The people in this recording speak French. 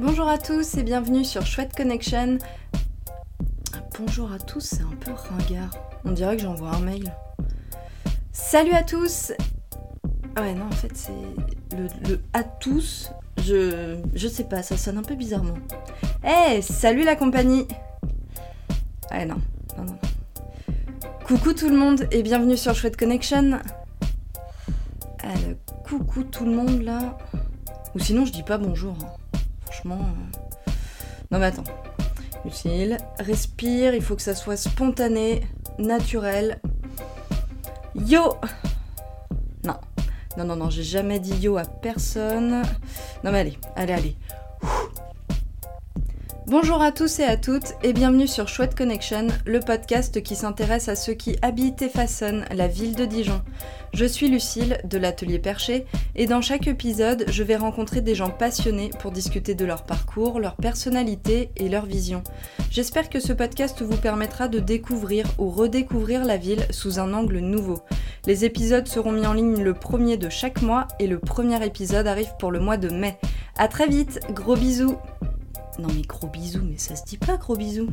Bonjour à tous et bienvenue sur Chouette Connection. Bonjour à tous, c'est un peu ringard. On dirait que j'envoie un mail. Salut à tous ouais, non, en fait, c'est le, à tous. Je, je sais pas, ça sonne un peu bizarrement. Eh, salut la compagnie Ah non, non, non. Coucou tout le monde et bienvenue sur Chouette Connection. Le coucou tout le monde là. Ou sinon, je dis pas bonjour. hein. Franchement. euh, Non mais attends. Lucille, respire, il faut que ça soit spontané, naturel. Yo Non. Non, non, non, j'ai jamais dit yo à personne. Non mais allez, allez, allez. Bonjour à tous et à toutes et bienvenue sur Chouette Connection, le podcast qui s'intéresse à ceux qui habitent et façonnent la ville de Dijon. Je suis Lucille de l'atelier Perché et dans chaque épisode, je vais rencontrer des gens passionnés pour discuter de leur parcours, leur personnalité et leur vision. J'espère que ce podcast vous permettra de découvrir ou redécouvrir la ville sous un angle nouveau. Les épisodes seront mis en ligne le premier de chaque mois et le premier épisode arrive pour le mois de mai. À très vite, gros bisous. Non mais gros bisous, mais ça se dit pas gros bisous.